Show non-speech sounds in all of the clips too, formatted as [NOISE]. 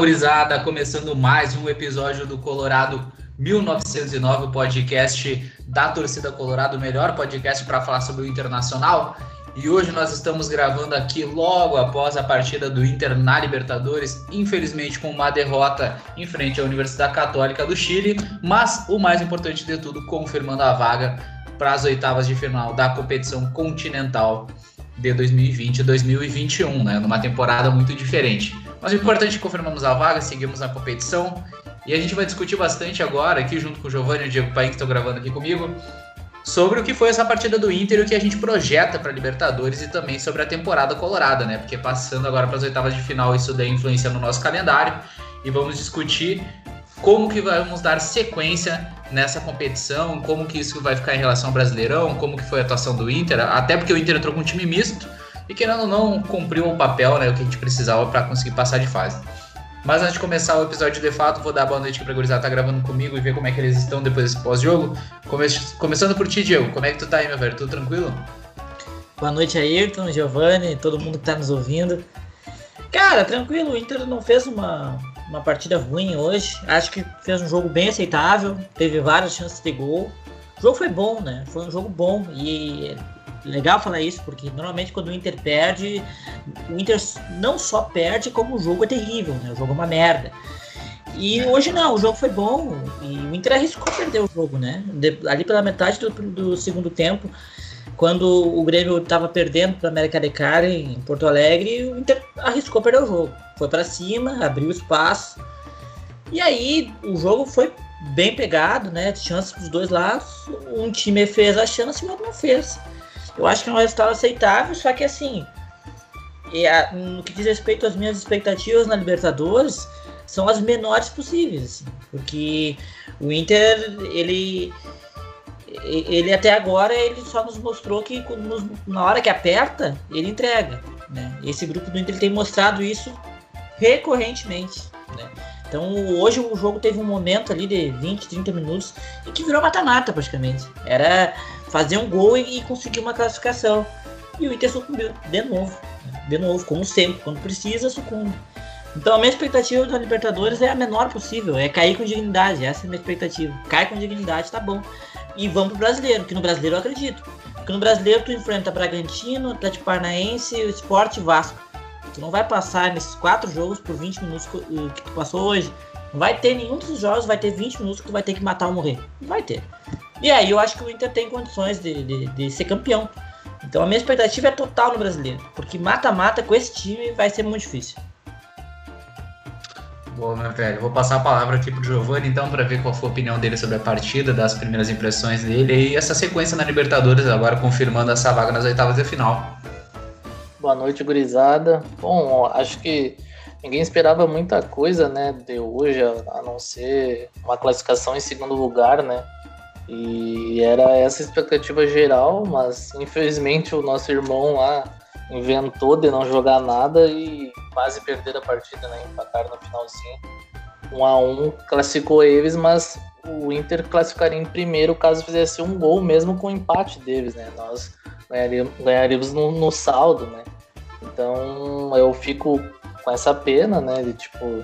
Gurizada! Começando mais um episódio do Colorado 1909, o podcast da torcida Colorado, o melhor podcast para falar sobre o Internacional. E hoje nós estamos gravando aqui logo após a partida do Inter na Libertadores, infelizmente com uma derrota em frente à Universidade Católica do Chile, mas o mais importante de tudo, confirmando a vaga para as oitavas de final da competição continental de 2020 e 2021, né? Numa temporada muito diferente. Mas o importante é que confirmamos a vaga, seguimos na competição. E a gente vai discutir bastante agora, aqui junto com o Giovanni e o Diego Paim, que estão gravando aqui comigo, sobre o que foi essa partida do Inter e o que a gente projeta para Libertadores e também sobre a temporada colorada, né? Porque passando agora para as oitavas de final, isso daí influencia no nosso calendário. E vamos discutir como que vamos dar sequência nessa competição, como que isso vai ficar em relação ao Brasileirão, como que foi a atuação do Inter, até porque o Inter entrou com um time misto e querendo ou não cumpriu o papel, né, o que a gente precisava para conseguir passar de fase. Mas antes de começar o episódio de fato, vou dar boa noite para a gurizada tá gravando comigo e ver como é que eles estão depois desse pós-jogo. Come começando por ti, Diego, como é que tu tá aí, meu velho? Tudo tranquilo? Boa noite, Ayrton, Giovanni, todo mundo que tá nos ouvindo. Cara, tranquilo, o Inter não fez uma, uma partida ruim hoje. Acho que fez um jogo bem aceitável, teve várias chances de gol. O jogo foi bom, né? Foi um jogo bom e legal falar isso, porque normalmente quando o Inter perde, o Inter não só perde, como o jogo é terrível, né? O jogo é uma merda. E hoje não, o jogo foi bom e o Inter arriscou perder o jogo, né? De, ali pela metade do, do, segundo tempo, quando o Grêmio estava perdendo para América de Cali em Porto Alegre, o Inter arriscou perder o jogo. Foi para cima, abriu espaço. E aí o jogo foi bem pegado, né? Chances dos dois lados. Um time fez a chance e o outro não fez. Eu acho que é um resultado aceitável, só que assim, no que diz respeito às minhas expectativas na Libertadores, são as menores possíveis, assim, porque o Inter, ele ele até agora ele só nos mostrou que nos, na hora que aperta, ele entrega. Né? Esse grupo do Inter tem mostrado isso recorrentemente. Né? Então hoje o jogo teve um momento ali de 20, 30 minutos em que virou mata-mata praticamente. Era fazer um gol e, e conseguir uma classificação. E o Inter sucumbiu de novo. De novo, como sempre, quando precisa, sucumbe. Então a minha expectativa da Libertadores é a menor possível, é cair com dignidade, essa é a minha expectativa. Cai com dignidade, tá bom. E vamos pro brasileiro, que no brasileiro eu acredito. Porque no brasileiro tu enfrenta Bragantino, Atlético Paranaense, Sport e Vasco. Tu não vai passar nesses quatro jogos por 20 minutos que tu passou hoje. Não vai ter nenhum desses jogos, vai ter 20 minutos que tu vai ter que matar ou morrer. Não vai ter. E aí eu acho que o Inter tem condições de, de, de ser campeão. Então a minha expectativa é total no brasileiro. Porque mata-mata com esse time vai ser muito difícil. Boa, meu velho. Vou passar a palavra aqui pro Giovanni, então, para ver qual foi a opinião dele sobre a partida, das primeiras impressões dele e essa sequência na Libertadores, agora confirmando essa vaga nas oitavas de final. Boa noite, gurizada. Bom, acho que ninguém esperava muita coisa, né, de hoje, a não ser uma classificação em segundo lugar, né? E era essa expectativa geral, mas infelizmente o nosso irmão lá inventou de não jogar nada e quase perder a partida, né? Empataram no finalzinho. Um a um classificou eles, mas o Inter classificaria em primeiro caso fizesse um gol mesmo com o empate deles, né? Nós ganharíamos, ganharíamos no, no, saldo, né? Então eu fico com essa pena, né? De tipo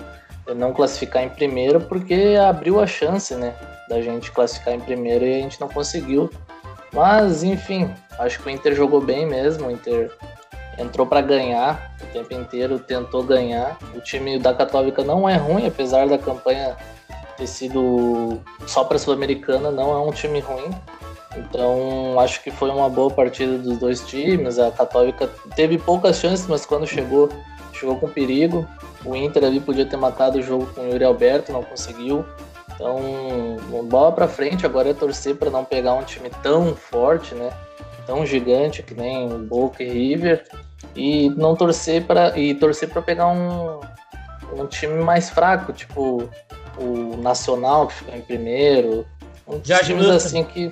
não classificar em primeiro porque abriu a chance, né? Da gente classificar em primeiro e a gente não conseguiu. Mas enfim, acho que o Inter jogou bem mesmo. O Inter entrou para ganhar o tempo inteiro, tentou ganhar. O time da Católica não é ruim, apesar da campanha ter sido só para Sul-Americana, não é um time ruim. Então, acho que foi uma boa partida dos dois times. A Católica teve poucas chances, mas quando chegou, chegou com perigo. O Inter ali podia ter matado o jogo com o Yuri Alberto, não conseguiu. Então, bola para frente, agora é torcer para não pegar um time tão forte, né? Tão gigante que nem o Boca e River e não torcer para e torcer para pegar um, um time mais fraco, tipo o Nacional que ficou em primeiro, um Jorge times Wilson. assim que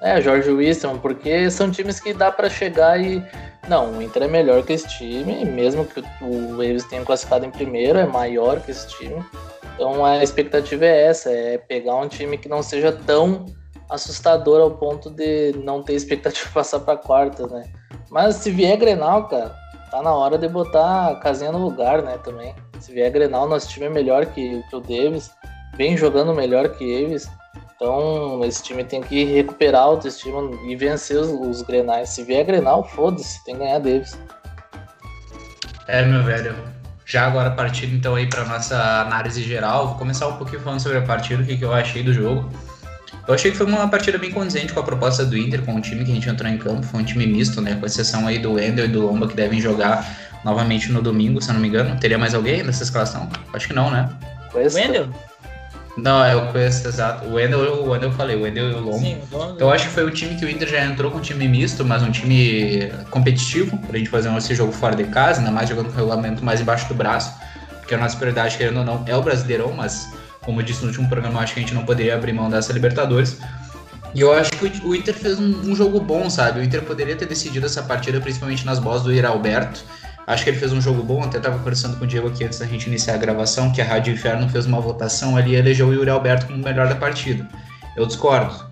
é Jorge Wilson, porque são times que dá para chegar e não, o Inter é melhor que esse time, mesmo que o eles tenham classificado em primeiro, é maior que esse time. Então a expectativa é essa, é pegar um time que não seja tão assustador ao ponto de não ter expectativa de passar para quarta, né? Mas se vier Grenal, cara, tá na hora de botar a casinha no lugar, né, também. Se vier Grenal, nosso time é melhor que, o Davis, vem jogando melhor que eles. Então, esse time tem que recuperar a autoestima e vencer os, os Grenais. Se vier Grenal, foda-se, tem que ganhar Davis. É, meu velho. Já agora partindo então aí para nossa análise geral, vou começar um pouquinho falando sobre a partida, o que, que eu achei do jogo. Eu achei que foi uma partida bem condizente com a proposta do Inter, com o time que a gente entrou em campo. Foi um time misto, né? Com exceção aí do Wendel e do Lomba, que devem jogar novamente no domingo, se eu não me engano. Teria mais alguém nessa escalação? Acho que não, né? Wendel? Não, é o Cuesta, exato. O Wendel, o Wendel eu falei, o Wendel e o Lomba. Sim, o. Então eu acho que foi o time que o Inter já entrou com um time misto, mas um time competitivo, pra gente fazer esse jogo fora de casa, ainda mais jogando com o regulamento mais embaixo do braço. Porque a nossa prioridade, querendo ou não, é o Brasileirão, mas como eu disse no último programa, acho que a gente não poderia abrir mão dessa Libertadores. E eu acho que o Inter fez um, um, jogo bom, sabe? O Inter poderia ter decidido essa partida, principalmente nas bolas do Iralberto. Acho que ele fez um jogo bom, até estava conversando com o Diego aqui antes da gente iniciar a gravação, que a Rádio Inferno fez uma votação ali e elegeu o Yuri Alberto como o melhor da partida. Eu discordo.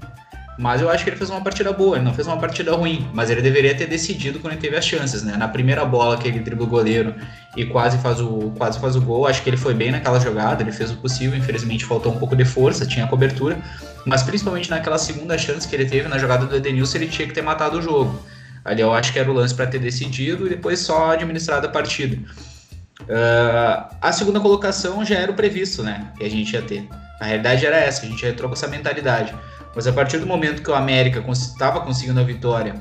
Mas eu acho que ele fez uma partida boa, ele não fez uma partida ruim, mas ele deveria ter decidido quando ele teve as chances, né? Na primeira bola que ele dribla o goleiro e quase faz o, quase faz o gol, acho que ele foi bem naquela jogada, ele fez o possível, infelizmente faltou um pouco de força, tinha cobertura, mas principalmente naquela segunda chance que ele teve na jogada do Edenilson, ele tinha que ter matado o jogo. Ali eu acho que era o lance para ter decidido e depois só administrado a partida. Uh, a segunda colocação já era o previsto, né? Que a gente ia ter. A realidade era essa, a gente já entrou com essa mentalidade. Mas a partir do momento que o América estava conseguindo a vitória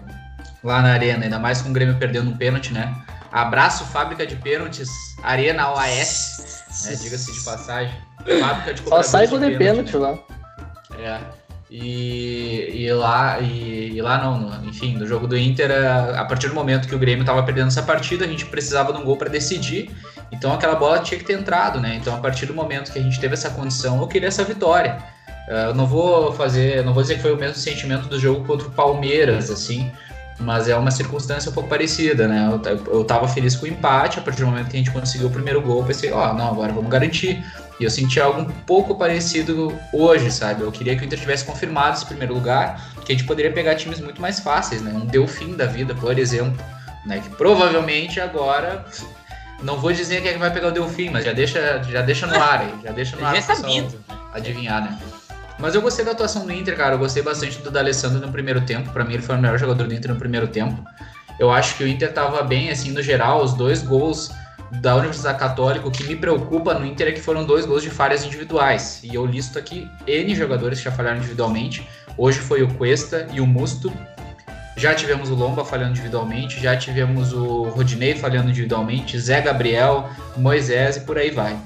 lá na Arena, ainda mais com o Grêmio perdendo um pênalti, né? Abraço, fábrica de pênaltis, Arena OAS, né? diga-se de passagem. Fábrica de Só sai com de pênalti, né? lá. É. E, e lá, e, e, lá não, enfim, no jogo do Inter, a, a partir do momento que o Grêmio estava perdendo essa partida, a gente precisava de um gol para decidir. Então aquela bola tinha que ter entrado, né? Então a partir do momento que a gente teve essa condição, eu queria essa vitória. Uh, eu não vou fazer, não vou dizer que foi o mesmo sentimento do jogo contra o Palmeiras, assim, mas é uma circunstância um pouco parecida, né? Eu, eu tava feliz com o empate, a partir do momento que a gente conseguiu o primeiro gol, eu pensei, ó, oh, não, agora vamos garantir. E eu senti algo um pouco parecido hoje, sabe? Eu queria que o Inter tivesse confirmado esse primeiro lugar, que a gente poderia pegar times muito mais fáceis, né? Um Delfim da vida, por exemplo, né? Que provavelmente agora não vou dizer quem é que vai pegar o Delfim, mas já deixa, já deixa no ar aí, já deixa no [LAUGHS] ar. Já sabido. Adivinhar, né? Mas eu gostei da atuação do Inter, cara. Eu gostei bastante do D'Alessandro no primeiro tempo. Para mim, ele foi o melhor jogador do Inter no primeiro tempo. Eu acho que o Inter tava bem, assim, no geral. Os dois gols da Universidade Católica, o que me preocupa no Inter é que foram dois gols de falhas individuais. E eu listo aqui N jogadores que já falharam individualmente. Hoje foi o Cuesta e o Musto. Já tivemos o Lomba falhando individualmente, já tivemos o Rodinei falhando individualmente, Zé Gabriel, Moisés e por aí vai.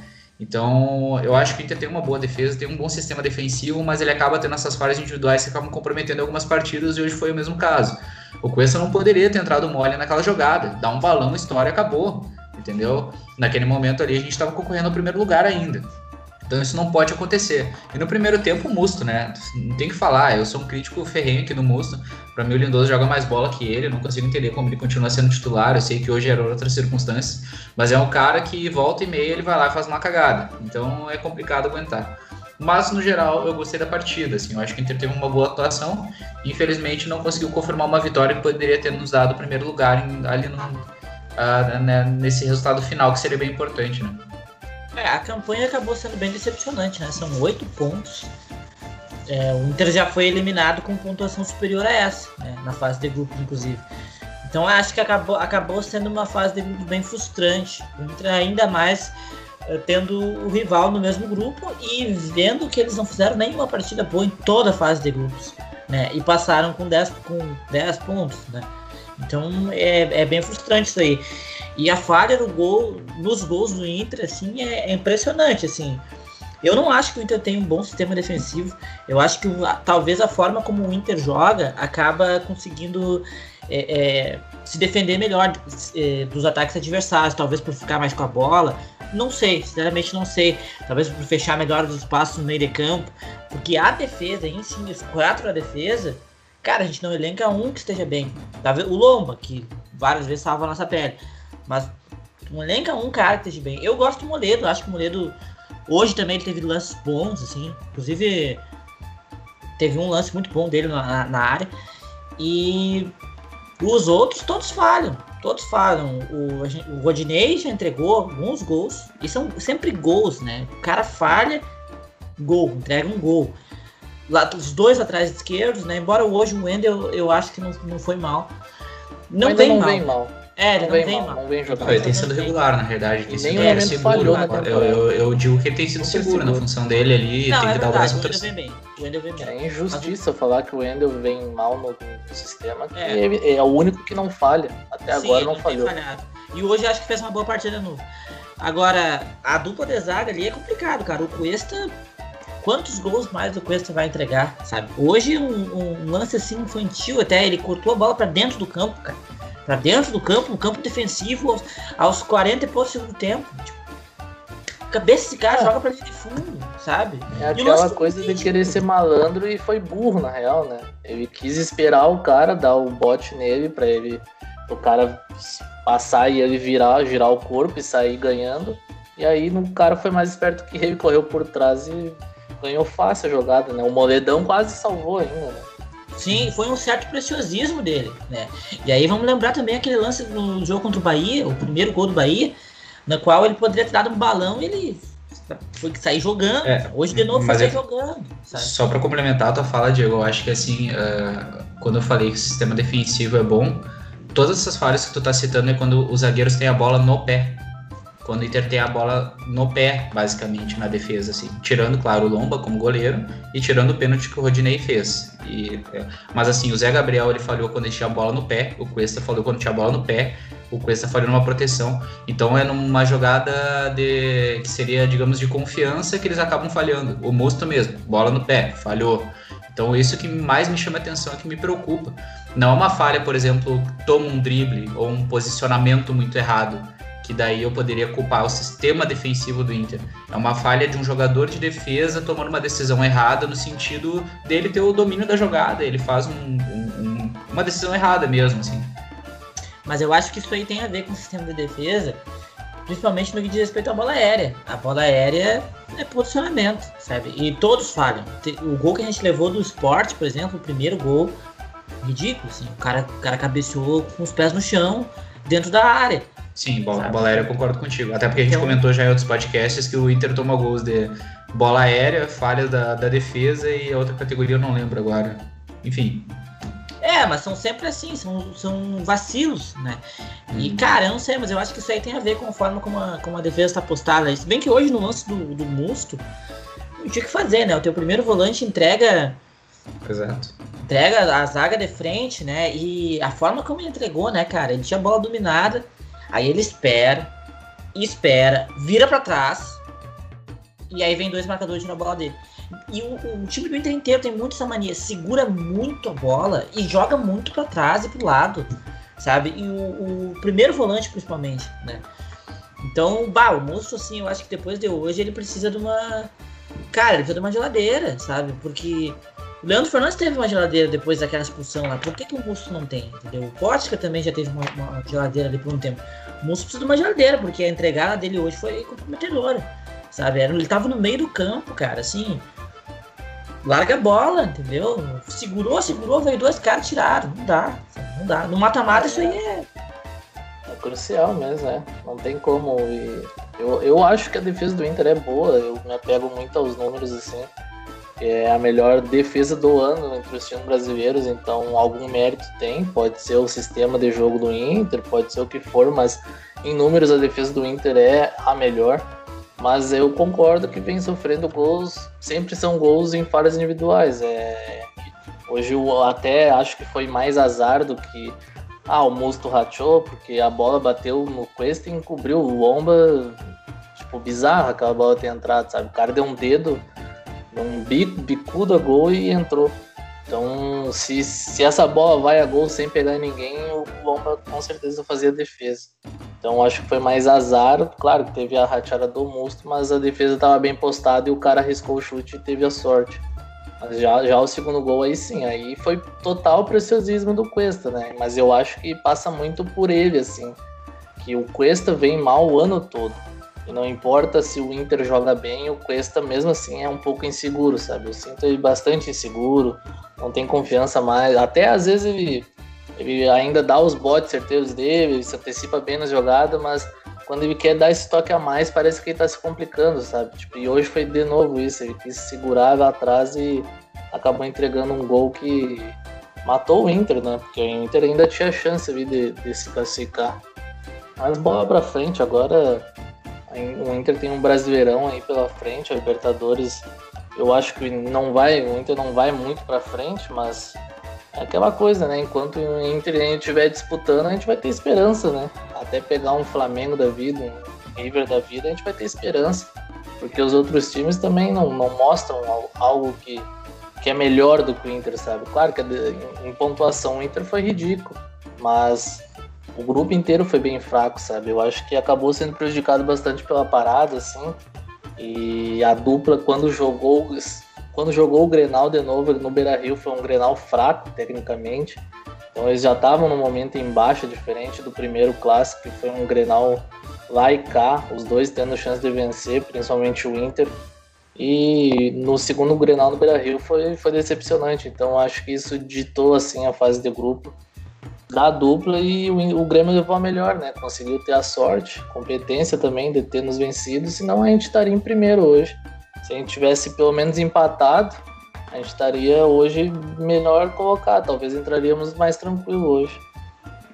Então, eu acho que o Inter tem uma boa defesa, tem um bom sistema defensivo, mas ele acaba tendo essas falhas individuais que acabam comprometendo algumas partidas e hoje foi o mesmo caso. O Cuesta não poderia ter entrado mole naquela jogada, dá um balão, história, acabou, entendeu? Naquele momento ali a gente estava concorrendo ao primeiro lugar ainda. Então isso não pode acontecer. E no primeiro tempo, o Musto, né? Não tem que falar, eu sou um crítico ferrenho aqui no Musto. Para mim, o Lindoso joga mais bola que ele, eu não consigo entender como ele continua sendo titular. Eu sei que hoje eram outras circunstâncias, mas é um cara que volta e meia ele vai lá e faz uma cagada. Então é complicado aguentar. Mas no geral, eu gostei da partida. Assim, eu acho que o Inter teve uma boa atuação. Infelizmente, não conseguiu confirmar uma vitória que poderia ter nos dado o primeiro lugar ali no, uh, né, nesse resultado final, que seria bem importante, né? É, a campanha acabou sendo bem decepcionante, né? São oito pontos. É, o Inter já foi eliminado com pontuação superior a essa, né? na fase de grupo, inclusive. Então acho que acabou, acabou sendo uma fase de grupo bem frustrante. O Inter ainda mais é, tendo o rival no mesmo grupo e vendo que eles não fizeram nenhuma partida boa em toda a fase de grupos. Né? E passaram com 10 com 10 pontos, né? Então é, é bem frustrante isso aí. E a falha no gol, nos gols do Inter, assim, é, é impressionante, assim. Eu não acho que o Inter tem um bom sistema defensivo. Eu acho que talvez a forma como o Inter joga acaba conseguindo é, é, se defender melhor é, dos ataques adversários, talvez por ficar mais com a bola. Não sei, sinceramente não sei. Talvez por fechar melhor os espaços no meio de campo. Porque a defesa em si, os quatro na defesa, cara, a gente não elenca um que esteja bem. O Lomba, que várias vezes salva a nossa pele. Mas um elenca um cara que esteja bem. Eu gosto do Moledo, acho que o Moledo hoje também ele teve lances bons, assim. Inclusive, teve um lance muito bom dele na, na área. E os outros todos falham. todos falam. O, o Rodinei já entregou alguns gols, e são sempre gols, né? O cara falha, gol, entrega um gol. Lá, os dois atrás esquerdos, né? Embora hoje o Wendel eu acho que não, não foi mal. Não, vem, não mal. vem mal. É, ele não, não vem, mal, mal. Não vem jogando. Ele tem sido regular, na verdade. Tem sido é, seguro. Eu, eu, eu, digo que ele tem sido seguro, seguro, na função dele ali. Não, tem é que verdade, dar o braço pra vem bem. O Wendel vem bem. É injustiça falar que o Wendel vem mal no, no sistema, que é. é. o único que não falha. Até Sim, agora não falhou. E hoje acho que fez uma boa partida no. Agora, a dupla de zaga ali é complicado, cara. O Cuesta quantos gols mais o Cuesta vai entregar, sabe? Hoje um, um, lance assim infantil até, ele cortou a bola para dentro do campo, cara para dentro do campo, no campo defensivo, aos, aos 40 e pouco segundo tempo. Tipo, cabeça desse cara é. joga pra dentro de fundo, sabe? É aquela coisa de querer ser malandro e foi burro, na real, né? Ele quis esperar o cara, dar o bote nele pra ele, o cara passar e ele virar, girar o corpo e sair ganhando. E aí o cara foi mais esperto que ele, correu por trás e ganhou fácil a jogada, né? O Moledão quase salvou ainda, né? Sim, foi um certo preciosismo dele, né? E aí vamos lembrar também aquele lance no jogo contra o Bahia, o primeiro gol do Bahia, na qual ele poderia ter dado um balão e ele foi sair jogando. É, Hoje de novo foi sair é, jogando. Sabe? Só para complementar a tua fala, Diego, eu acho que assim, uh, quando eu falei que o sistema defensivo é bom, todas essas falhas que tu tá citando é quando os zagueiros têm a bola no pé quando o Inter tem a bola no pé, basicamente, na defesa, assim. Tirando, claro, o Lomba como goleiro e tirando o pênalti que o Rodinei fez. E, é, mas assim, o Zé Gabriel ele falhou quando ele tinha a bola no pé, o Cuesta falhou quando tinha a bola no pé, o Cuesta falhou numa proteção. Então é numa jogada de que seria, digamos, de confiança que eles acabam falhando. O Musto mesmo, bola no pé, falhou. Então isso que mais me chama atenção, é que me preocupa. Não é uma falha, por exemplo, toma um drible ou um posicionamento muito errado que daí eu poderia culpar o sistema defensivo do Inter. É uma falha de um jogador de defesa tomando uma decisão errada no sentido dele ter o domínio da jogada. Ele faz um, um, uma decisão errada mesmo, assim. Mas eu acho que isso aí tem a ver com o sistema de defesa, principalmente no que diz respeito à bola aérea. A bola aérea é posicionamento, sabe? E todos falham. O gol que a gente levou do esporte, por exemplo, o primeiro gol, ridículo, assim. O cara, o cara cabeceou com os pés no chão, dentro da área. Sim, bola, bola aérea eu concordo contigo. Até porque a gente então, comentou já em outros podcasts que o Inter toma gols de bola aérea, falhas da, da defesa e a outra categoria eu não lembro agora. Enfim. É, mas são sempre assim, são, são vacilos, né? E, hum. cara, eu não sei, mas eu acho que isso aí tem a ver com a forma como a, como a defesa está postada. Se bem que hoje no lance do, do Musto, não tinha o que fazer, né? O teu primeiro volante entrega. Exato. Entrega a zaga de frente, né? E a forma como ele entregou, né, cara? Ele tinha a bola dominada Aí ele espera, espera, vira para trás, e aí vem dois marcadores na bola dele. E o, o, time do Inter inteiro tem muito essa mania, segura muito a bola e joga muito para trás e pro lado, sabe? E o, o, primeiro volante, principalmente, né? Então, bah, o moço, assim, eu acho que depois de hoje ele precisa de uma. Cara, ele precisa de uma geladeira, sabe? Porque o Leandro Fernandes teve uma geladeira depois daquela expulsão lá. Por que, que o Musto não tem? Entendeu? O Pótica também já teve uma, uma, geladeira ali por um tempo. O Musto precisa de uma geladeira, porque a entregada dele hoje foi comprometedora. Sabe? Ele tava no meio do campo, cara, assim. Larga a bola, entendeu? Segurou, segurou, veio dois caras tiraram. Não dá, não dá. No mata-mata isso aí é. É crucial mesmo, né? Não tem como. Eu, eu acho que a defesa do Inter é boa, eu me apego muito aos números assim é a melhor defesa do ano entre os times brasileiros, então algum mérito tem. Pode ser o sistema de jogo do Inter, pode ser o que for, mas em números a defesa do Inter é a melhor. Mas eu concordo que vem sofrendo gols, sempre são gols em falhas individuais. É, hoje eu até acho que foi mais azar do que ah, o Musto rachou, porque a bola bateu no Cuesta e encobriu o Lomba. Tipo, bizarro aquela bola ter entrado, sabe? O cara deu um dedo um bicudo a gol e entrou. Então, se, se essa bola vai a gol sem pegar ninguém, o Lomba com certeza fazia defesa. Então, acho que foi mais azar. Claro que teve a rateada do Musto, mas a defesa estava bem postada e o cara arriscou o chute e teve a sorte. Mas já, já o segundo gol aí sim, aí foi total preciosismo do Cuesta, né? Mas eu acho que passa muito por ele, assim. Que o Cuesta vem mal o ano todo. E não importa se o Inter joga bem, o Cuesta mesmo assim é um pouco inseguro, sabe? Eu sinto ele bastante inseguro, não tem confiança mais. Até às vezes ele ele ainda dá os botes certeiros dele, ele se antecipa bem na jogada, mas quando ele quer dar esse toque a mais, parece que ele tá se complicando, sabe? Tipo, e hoje foi de novo isso, ele quis segurar lá atrás e acabou entregando um gol que matou o Inter, né? Porque o Inter ainda tinha chance ali de, de se classificar. Mas bola pra frente, agora o Inter tem um brasileirão aí pela frente, a Libertadores eu acho que não vai, o Inter não vai muito para frente, mas é aquela coisa, né? Enquanto o Inter estiver disputando, a gente vai ter esperança, né? Até pegar um Flamengo da vida, um River da vida, a gente vai ter esperança. Porque os outros times também não, não mostram algo que, que é melhor do que o Inter, sabe? Claro que em pontuação o Inter foi ridículo, mas o grupo inteiro foi bem fraco, sabe? Eu acho que acabou sendo prejudicado bastante pela parada, assim. E a dupla, quando jogou, quando jogou o Grenal de novo no Beira Rio, foi um Grenal fraco, tecnicamente. Então eles já estavam no momento em baixa, diferente do primeiro clássico, que foi um Grenal lá e cá, os dois tendo chance de vencer, principalmente o Inter. E no segundo Grenal no Beira Rio foi, foi decepcionante. Então acho que isso ditou assim a fase de grupo da dupla e o, o Grêmio levou a melhor, né? Conseguiu ter a sorte, competência também de ter nos vencido, senão a gente estaria em primeiro hoje. Se a gente tivesse pelo menos empatado, a gente estaria hoje melhor colocado, talvez entraríamos mais tranquilo hoje.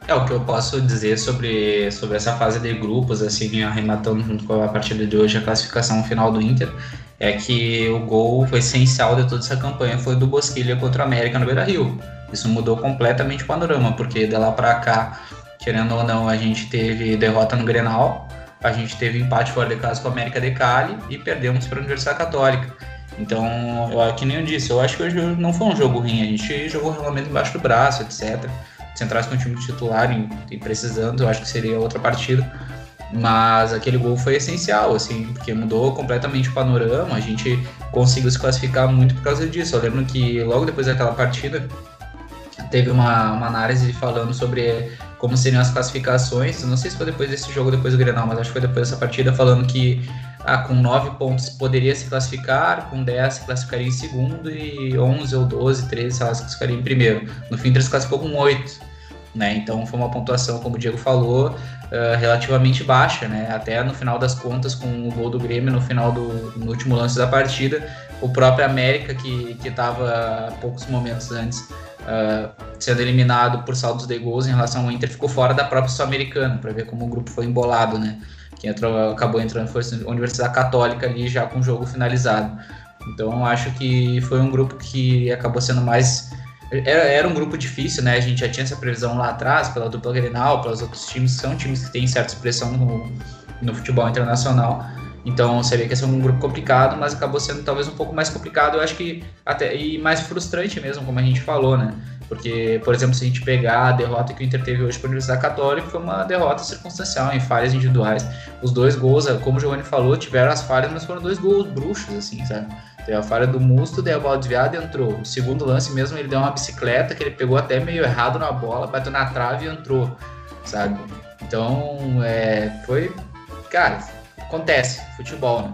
É o que eu posso dizer sobre, sobre essa fase de grupos, assim, arrematando junto com a partida de hoje, a classificação final do Inter, é que o gol essencial de toda essa campanha foi do Bosquilha contra o América no Beira Rio. Isso mudou completamente o panorama, porque de lá para cá, querendo ou não, a gente teve derrota no Grenal, a gente teve empate fora de casa com a América de Cali e perdemos para a Universidade Católica. Então, eu, que nem eu disse, eu acho que hoje não foi um jogo ruim, a gente jogou o regulamento embaixo do braço, etc. Centrais com o time titular e precisando, eu acho que seria outra partida. Mas aquele gol foi essencial, assim, porque mudou completamente o panorama. A gente conseguiu se classificar muito por causa disso. Eu lembro que logo depois daquela partida, teve uma, uma análise falando sobre como seriam as classificações. Não sei se foi depois desse jogo, depois do Grenal, mas acho que foi depois dessa partida, falando que ah, com 9 pontos poderia se classificar, com 10 se classificaria em segundo e 11 ou 12, 13, sei lá, se classificaria em primeiro. No fim, se classificou com 8. Né? Então foi uma pontuação, como o Diego falou, uh, relativamente baixa, né? Até no final das contas, com o gol do Grêmio no final do no último lance da partida, o próprio América, que estava poucos momentos antes uh, sendo eliminado por saldos de gols em relação ao Inter, ficou fora da própria Sul-Americana, para ver como o grupo foi embolado, né? Quem entrou, acabou entrando foi a Universidade Católica ali já com o jogo finalizado. Então acho que foi um grupo que acabou sendo mais. Era, era um grupo difícil, né? A gente já tinha essa previsão lá atrás, pela dupla Grenal, pelos outros times, que são times que têm certa expressão no, no futebol internacional. Então seria que ia ser um grupo complicado, mas acabou sendo talvez um pouco mais complicado, eu acho que até e mais frustrante mesmo, como a gente falou, né? Porque, por exemplo, se a gente pegar a derrota que o Inter teve hoje para a Universidade Católica, foi uma derrota circunstancial, em falhas individuais. Os dois gols, como o Giovanni falou, tiveram as falhas, mas foram dois gols bruxos, assim, sabe? Teve a falha do Musto, daí a bola desviada entrou. O segundo lance mesmo, ele deu uma bicicleta que ele pegou até meio errado na bola, bateu na trave e entrou, sabe? Então, é, foi. Cara, acontece, futebol, né?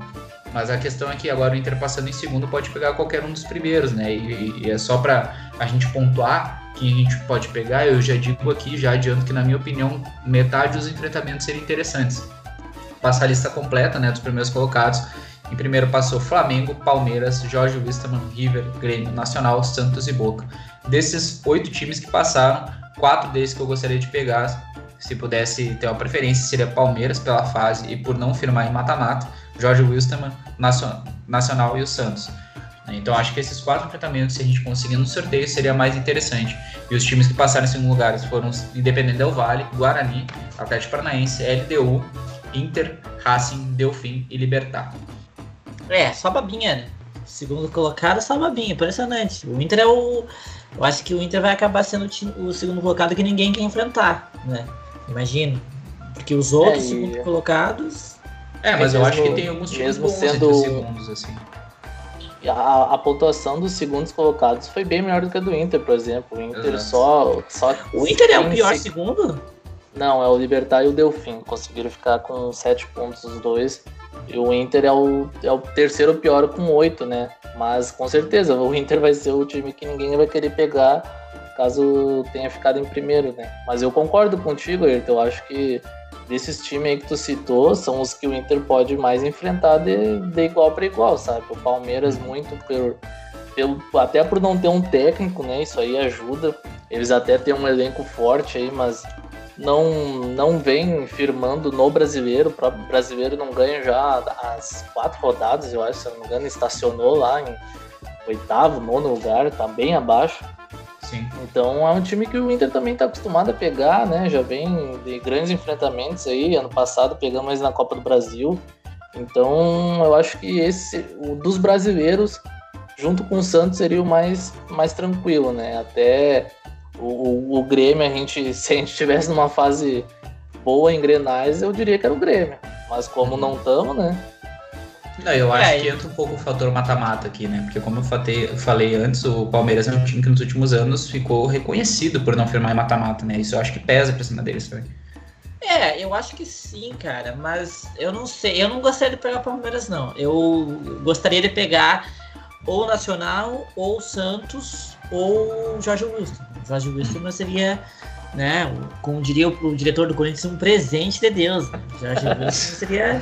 Mas a questão é que agora o Inter passando em segundo pode pegar qualquer um dos primeiros, né? E, e é só para a gente pontuar que a gente pode pegar. Eu já digo aqui, já adianto que, na minha opinião, metade dos enfrentamentos seriam interessantes. Passa a lista completa, né? Dos primeiros colocados. Em primeiro passou Flamengo, Palmeiras, Jorge Wisterman, River, Grêmio, Nacional, Santos e Boca. Desses oito times que passaram, quatro deles que eu gostaria de pegar se pudesse ter uma preferência, seria Palmeiras pela fase e por não firmar em mata-mata, Jorge Wilstermann, Nacional e o Santos. Então acho que esses quatro enfrentamentos, se a gente conseguir no sorteio, seria mais interessante. E os times que passaram em segundo lugar foram Independente Del Vale, Guarani, Atlético Paranaense, LDU, Inter, Racing, Delfim e Libertar. É, só babinha, né? Segundo colocado, só babinha, impressionante. O Inter é o. Eu acho que o Inter vai acabar sendo o segundo colocado que ninguém quer enfrentar, né? Imagino. Porque os outros é, segundos colocados. É, mas é eu acho que tem alguns times mesmo sendo segundos, assim. A, a, pontuação dos segundos colocados foi bem melhor do que a do Inter, por exemplo. O Inter só, só. O Inter é o pior segundo? Não, é o Libertar e o Delfim. Conseguiram ficar com sete pontos os dois. E o Inter é o, é o terceiro pior com oito, né? Mas com certeza o Inter vai ser o time que ninguém vai querer pegar caso tenha ficado em primeiro, né? Mas eu concordo contigo, Ayrton. Eu acho que desses times aí que tu citou, são os que o Inter pode mais enfrentar de, de igual para igual, sabe? O Palmeiras muito por, pelo, até por não ter um técnico, né? Isso aí ajuda. Eles até têm um elenco forte aí, mas não não vem firmando no brasileiro. O próprio brasileiro não ganha já as quatro rodadas, eu acho, se eu não me engano, estacionou lá em oitavo, nono lugar, tá bem abaixo. Sim. Então é um time que o Inter também está acostumado a pegar, né? Já vem de grandes enfrentamentos aí. Ano passado pegamos eles na Copa do Brasil. Então eu acho que esse, o dos brasileiros, junto com o Santos, seria o mais, mais tranquilo, né? Até o, o, o Grêmio, a gente, [LAUGHS] se a gente estivesse numa fase boa em Grenais, eu diria que era o Grêmio. Mas como não estamos, né? Não, eu acho é, que entra um pouco o fator mata-mata aqui, né? Porque como eu falei, falei antes, o Palmeiras é um time que nos últimos anos ficou reconhecido por não firmar em mata-mata, né? Isso eu acho que pesa pra cima deles também. É, eu acho que sim, cara, mas eu não sei, eu não gostaria de pegar o Palmeiras, não. Eu gostaria de pegar ou Nacional, ou Santos, ou Jorge Wilson. Jorge Wilson seria, né, como diria o, o, diretor do Corinthians, um presente de Deus. Né? Jorge Wilson seria,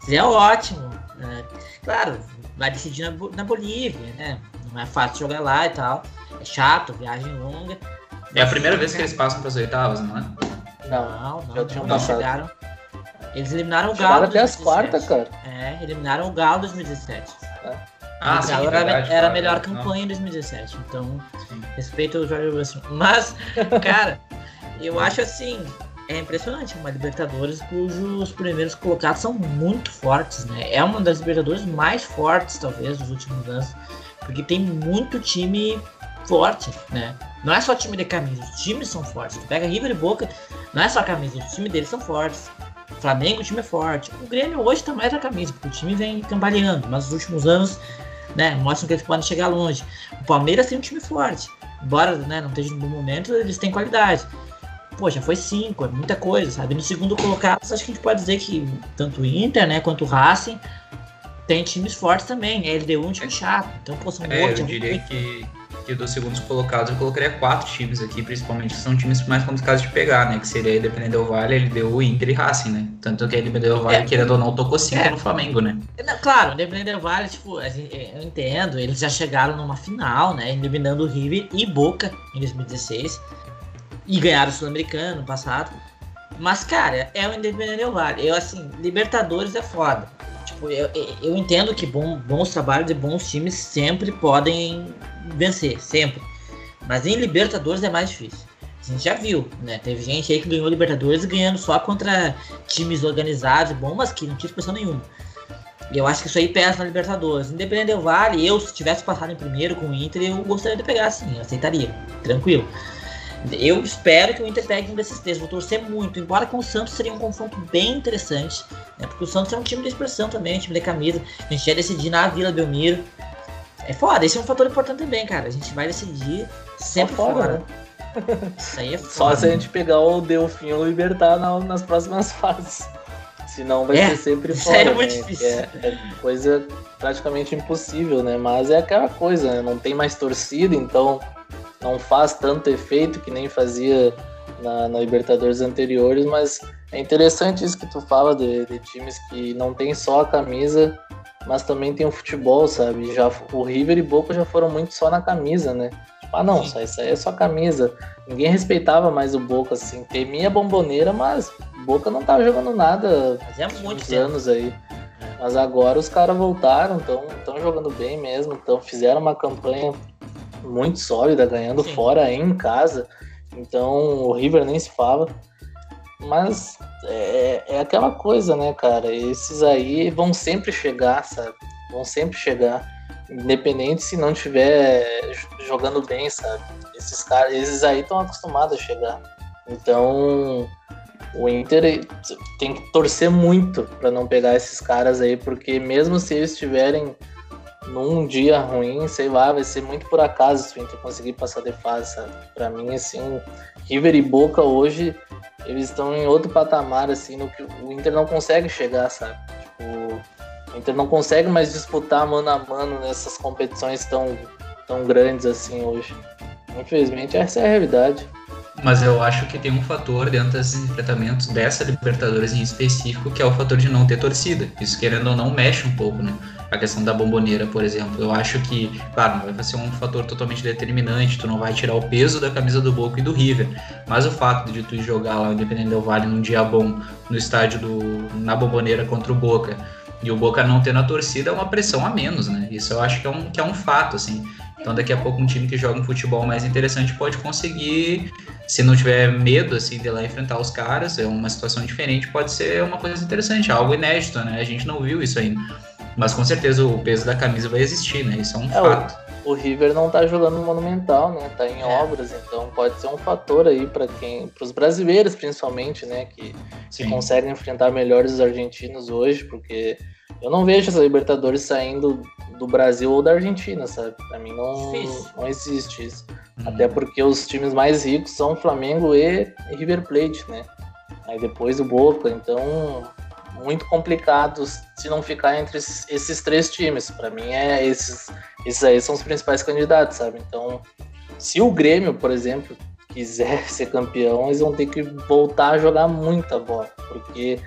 seria ótimo. Né? Claro, vai decidir na, na, Bolívia, né? Não é fácil jogar lá e tal. É chato, viagem longa. É a primeira vez que eles passam para as oitavas, não é? Não, não, já não, chegaram. Eles eliminaram o Galo. até as quartas, cara. É, eliminaram o Galo em 2017. É. Ah, sim, era, verdade, era a melhor campanha não. em 2017. Então, sim. respeito o Jorge Wilson. Mas, [LAUGHS] cara, eu acho assim, é impressionante, uma Libertadores cujos primeiros colocados são muito fortes, né? É uma das Libertadores mais fortes, talvez, dos últimos anos, porque tem muito time forte, né? Não é só time de camisa, os times são fortes. Tu pega River e Boca, não é só a camisa, os times deles são fortes. O Flamengo, o time é forte. O Grêmio hoje tá mais a camisa, porque o time vem cambaleando, mas nos últimos anos, né, mostram que eles podem chegar longe. O Palmeiras tem um time forte. Embora né, não esteja no bom momento, eles têm qualidade pô, já foi cinco, é muita coisa, sabe? No segundo colocado, acho que a gente pode dizer que tanto o Inter, né, quanto o Racing tem times fortes também. É LDU um time chato. Então, pô, são é, Eu diria que, que dos segundos colocados eu colocaria quatro times aqui, principalmente, que são times mais complicados de pegar, né? Que seria Independente do Vale, LDU, Inter e Racing, né? Tanto que a Independente do Vale, é. querendo ou não, tocou cinco é. no Flamengo, né? Não, claro, Independente do Vale, tipo, eu entendo, eles já chegaram numa final, né? Eliminando o River e Boca em 2016 e ganharam o Sul-Americano no passado. Mas, cara, é o Independente Del Vale. Eu, assim, Libertadores é foda. Tipo, eu, eu entendo que bom, bons trabalhos e bons times sempre podem vencer, sempre. Mas em Libertadores é mais difícil. A gente já viu, né? Teve gente aí que ganhou Libertadores ganhando só contra times organizados, bom, mas que não tinha expressão nenhuma. E eu acho que isso aí pesa na Libertadores. Independente Del Vale, eu, se tivesse passado em primeiro com o Inter, eu gostaria de pegar, sim, aceitaria, tranquilo. Eu espero que o Inter pegue um desses três. Vou torcer muito. Embora com o Santos seria um confronto bem interessante. Né? Porque o Santos é um time de expressão também, um time de camisa. A gente ia decidir na Vila Belmiro. É foda, esse é um fator importante também, cara. A gente vai decidir sempre fora. fora. Né? Isso aí é foda. Só se a gente pegar o Delfim ou o Libertar na, nas próximas [LAUGHS] fases. Senão vai é, ser sempre fora. Isso é muito né? difícil. É, é, coisa praticamente impossível, né? Mas é aquela coisa, né? Não tem mais torcida, então não faz tanto efeito que nem fazia na, na, Libertadores anteriores, mas é interessante isso que tu fala de, de, times que não tem só a camisa, mas também tem o futebol, sabe? Já, o River e Boca já foram muito só na camisa, né? Tipo, ah, não, isso aí é só camisa. Ninguém respeitava mais o Boca, assim. Temia a bomboneira, mas Boca não tava jogando nada há muitos anos aí. Mas agora os caras voltaram, estão jogando bem mesmo, então fizeram uma campanha muito sólida, ganhando Sim. fora em casa. Então o River nem se fala. Mas é, é aquela coisa, né, cara? Esses aí vão sempre chegar, sabe? Vão sempre chegar. Independente se não tiver jogando bem, sabe? Esses caras, esses aí estão acostumados a chegar. Então, o Inter tem que torcer muito para não pegar esses caras aí, porque mesmo se eles estiverem num dia ruim, sei lá, vai ser muito por acaso se o Inter conseguir passar de fase, sabe? Pra mim, assim, River e Boca hoje, eles estão em outro patamar, assim, no que o Inter não consegue chegar, sabe? Tipo, o Inter não consegue mais disputar mano a mano nessas competições tão, tão grandes assim hoje. Infelizmente, essa é a realidade. Mas eu acho que tem um fator dentro desses enfrentamentos dessa Libertadores em específico, que é o fator de não ter torcida. Isso, querendo ou não, mexe um pouco, né? A questão da bomboneira, por exemplo. Eu acho que, claro, não vai ser um fator totalmente determinante, tu não vai tirar o peso da camisa do Boca e do River. Mas o fato de tu jogar lá Independente Del Vale num dia bom, no estádio do. na bomboneira contra o Boca, e o Boca não tendo a torcida é uma pressão a menos, né? Isso eu acho que é um, que é um fato, assim. Então daqui a pouco um time que joga um futebol mais interessante pode conseguir, se não tiver medo assim de lá enfrentar os caras, é uma situação diferente, pode ser uma coisa interessante, algo inédito, né? A gente não viu isso ainda. Mas com certeza o peso da camisa vai existir, né? Isso é um é, fato. O, o, River não tá jogando no Monumental, né? Tá em é. obras, então pode ser um fator aí para quem, para os brasileiros principalmente, né, que se conseguem enfrentar melhores os argentinos hoje, porque eu não vejo essa Libertadores saindo do Brasil ou da Argentina, sabe? Pra mim não, não existe isso. Uhum. Até porque os times mais ricos são Flamengo e River Plate, né? Aí depois o Boca, então muito complicado se não ficar entre esses três times. Para mim é esses, esses aí são os principais candidatos, sabe? Então, se o Grêmio, por exemplo, quiser [LAUGHS] ser campeão, eles vão ter que voltar a jogar muita bola, porque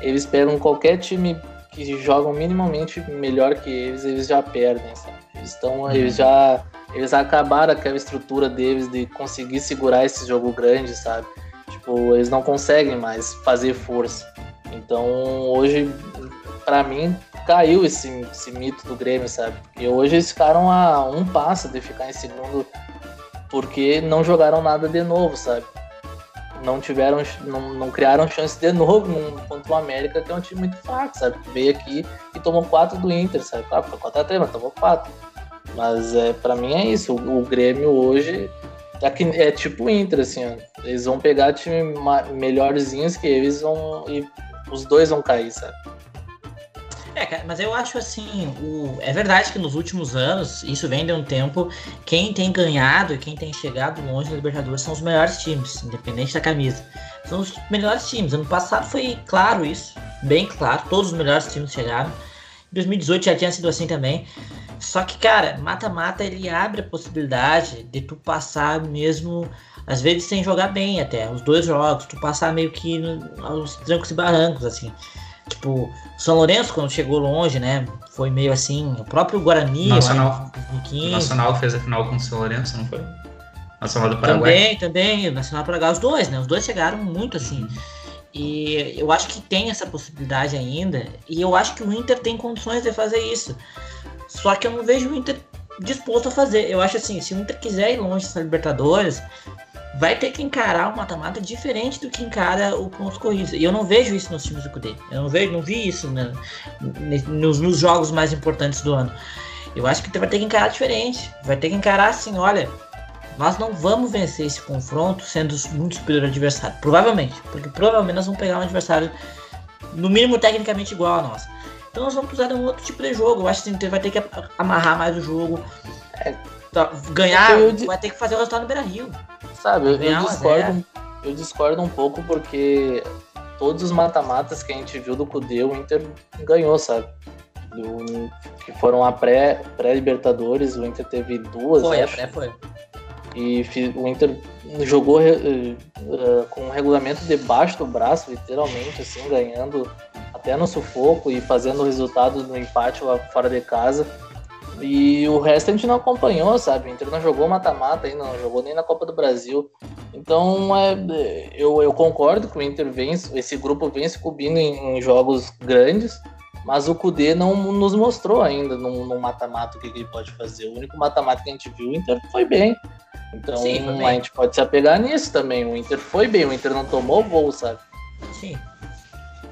eles pegam qualquer time que jogam minimamente melhor que eles, eles já perdem, sabe? Eles, estão, uhum. eles já eles acabaram aquela estrutura deles de conseguir segurar esse jogo grande, sabe? Tipo, eles não conseguem mais fazer força. Então, hoje, para mim, caiu esse, esse mito do Grêmio, sabe? E hoje eles ficaram a um passo de ficar em segundo porque não jogaram nada de novo, sabe? não tiveram, não, não criaram chance de novo contra o América, que é um time muito fraco, sabe? Que veio aqui e tomou quatro do Inter, sabe? Claro, foi 4 a 3 mas tomou quatro. Mas é, para mim é isso. O, o Grêmio hoje é, é tipo o Inter, assim, ó. Eles vão pegar time melhorzinhos que eles vão. E os dois vão cair, sabe? É, mas eu acho assim, o... é verdade que nos últimos anos, isso vem de um tempo, quem tem ganhado e quem tem chegado longe na Libertadores são os melhores times, independente da camisa. São os melhores times. Ano passado foi claro isso, bem claro, todos os melhores times chegaram. Em 2018 já tinha sido assim também. Só que, cara, mata-mata ele abre a possibilidade de tu passar mesmo, às vezes sem jogar bem até, os dois jogos, tu passar meio que aos trancos e barrancos, assim. Tipo, São Lourenço, quando chegou longe, né? Foi meio assim. O próprio Guarani. Nacional. Lá, Nacional fez a final com o São Lourenço, não foi? Nacional do Paraguai. Também, também. O Nacional do Paraguai, os dois, né? Os dois chegaram muito assim. E eu acho que tem essa possibilidade ainda. E eu acho que o Inter tem condições de fazer isso. Só que eu não vejo o Inter disposto a fazer. Eu acho assim, se o Inter quiser ir longe dessa Libertadores, vai ter que encarar o mata-mata diferente do que encara o pontos corridos. E eu não vejo isso nos times do Cudê. Eu não vejo, não vi isso né, nos, nos, jogos mais importantes do ano. Eu acho que vai ter que encarar diferente. Vai ter que encarar assim, olha, nós não vamos vencer esse confronto sendo muito superior ao adversário. Provavelmente. Porque provavelmente nós vamos pegar um adversário, no mínimo, tecnicamente igual a nós. Então nós vamos de um outro tipo de jogo. Eu acho que vai ter que amarrar mais o jogo. É, tá, ganhar, vai ter que fazer o resultado no Beira Rio. Sabe, eu, eu discordo, eu discordo um pouco porque todos os mata-matas que a gente viu do Cudê, o Inter ganhou, sabe? Do, que foram a pré-Libertadores, pré o Inter teve duas, foi, acho. A pré foi. E o Inter jogou uh, uh, com o regulamento debaixo do braço, literalmente, assim, ganhando até no sufoco e fazendo o resultado no empate lá fora de casa. E o resto a gente não acompanhou, sabe? O Inter não jogou mata-mata ainda, não jogou nem na Copa do Brasil. Então, é, eu, eu concordo que o Inter vence, esse grupo vem se cobrindo em, em, jogos grandes, mas o Kudê não nos mostrou ainda no mata-mata o que, que, ele pode fazer. O único mata-mata que a gente viu, o Inter foi bem. Então, Sim, foi bem. a gente pode se apegar nisso também. O Inter foi bem, o Inter não tomou gol, sabe? Sim.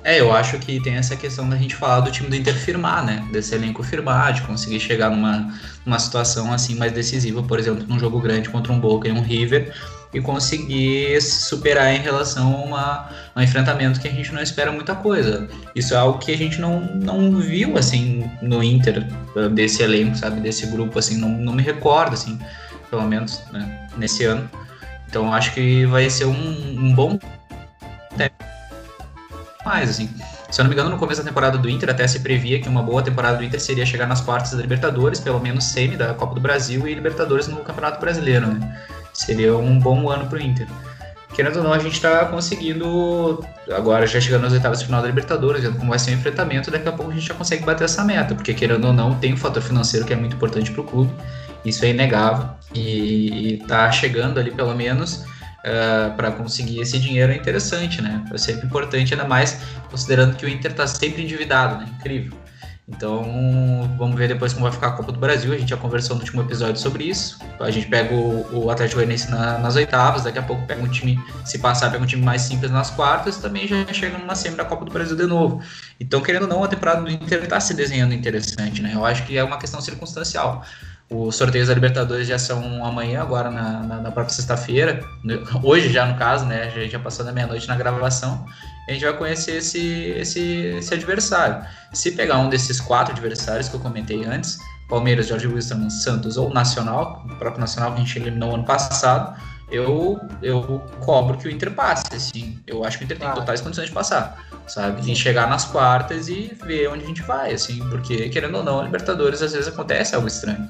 É, eu acho que tem essa questão da gente falar do time do Inter firmar, né? Desse elenco firmar, de conseguir chegar numa, numa situação assim mais decisiva, por exemplo, num jogo grande contra um Boca e um River, e conseguir se superar em relação a, uma, um enfrentamento que a gente não espera muita coisa. Isso é algo que a gente não, não viu, assim, no Inter, desse elenco, sabe? Desse grupo, assim, não, não me recordo, assim, pelo menos, né? Nesse ano. Então, acho que vai ser um, um bom mais, assim. Se eu não me engano, no começo da temporada do Inter até se previa que uma boa temporada do Inter seria chegar nas quartas da Libertadores, pelo menos semi da Copa do Brasil e Libertadores no Campeonato Brasileiro, né? Seria um bom ano pro Inter. Querendo ou não, a gente tá conseguindo, agora já chegando nas oitavas de final da Libertadores, vendo como vai ser o enfrentamento, daqui a pouco a gente já consegue bater essa meta, porque querendo ou não, tem o um fator financeiro que é muito importante pro clube, isso é inegável, e, e tá chegando ali pelo menos uh, eh, para conseguir esse dinheiro é interessante, né? É sempre importante, ainda mais considerando que o Inter está sempre endividado, né? Incrível. Então, vamos ver depois como vai ficar a Copa do Brasil. A gente já conversou no último episódio sobre isso. A gente pega o, o Atlético Goianiense na, nas oitavas, daqui a pouco pega um time, se passar, pega um time mais simples nas quartas, também já chega numa semi da Copa do Brasil de novo. Então, querendo ou não, a temporada do Inter está se desenhando interessante, né? Eu acho que é uma questão circunstancial. Os sorteios da Libertadores já são amanhã, agora na, na, na própria sexta-feira. Hoje já, no caso, né? Já, já passou da meia-noite na gravação. A gente vai conhecer esse, esse, esse adversário. Se pegar um desses quatro adversários que eu comentei antes, Palmeiras, Jorge Wilson, Santos ou Nacional, o próprio Nacional que a gente eliminou ano passado, eu, eu cobro que o Inter passe, assim. Eu acho que o Inter tem totais condições de passar, sabe? De chegar nas quartas e ver onde a gente vai, assim, porque, querendo ou não, a Libertadores às vezes acontece algo estranho.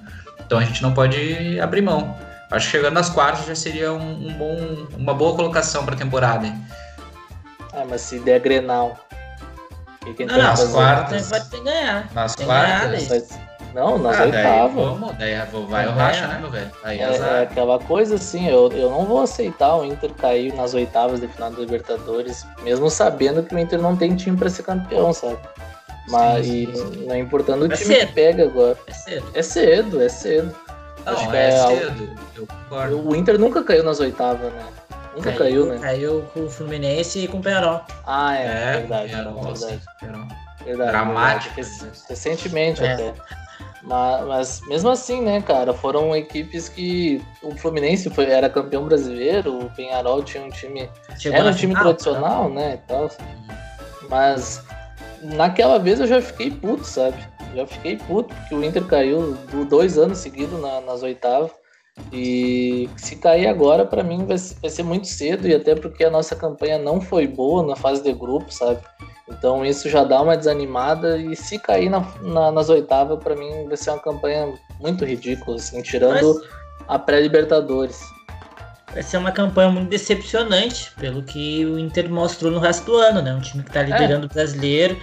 Então a gente não pode abrir mão. Acho que chegando nas quartas já seria um, um bom, uma boa colocação para a temporada. Ah, mas se der Grenal. Não, nas quartas. Vai ter que ganhar. Nas tem quartas. Não, nas ah, oitavas. Vamos, daí vai o racha, né, meu velho? Aí é, é, aquela coisa assim, eu, eu não vou aceitar o Inter cair nas oitavas de final da Libertadores, mesmo sabendo que o Inter não tem time para ser campeão, sabe? Mas sim, sim. não importando o é time cedo. que pega agora. É cedo. É cedo, é cedo. Não, Acho que é, é cedo. Eu concordo. O Inter nunca caiu nas oitavas, né? Nunca caiu, caiu né? Caiu com o Fluminense e com o Penarol. Ah, é, é verdade. Penarol, verdade. verdade. Dramático. Verdade. Recentemente é. até. Mas, mas, mesmo assim, né, cara, foram equipes que o Fluminense foi, era campeão brasileiro, o Penharol tinha um time. Chegou era um time final, tradicional, né? Então, mas naquela vez eu já fiquei puto, sabe? Já fiquei puto, porque o Inter caiu dois anos seguidos na, nas oitavas. E se cair agora, para mim vai, vai, ser muito cedo, e até porque a nossa campanha não foi boa na fase de grupo, sabe? Então isso já dá uma desanimada, e se cair na, na, nas oitavas, para mim vai ser uma campanha muito ridícula, assim, tirando Mas... a pré-Libertadores vai ser uma campanha muito decepcionante, pelo que o Inter mostrou no resto do ano, né? Um time que está liderando é. o brasileiro,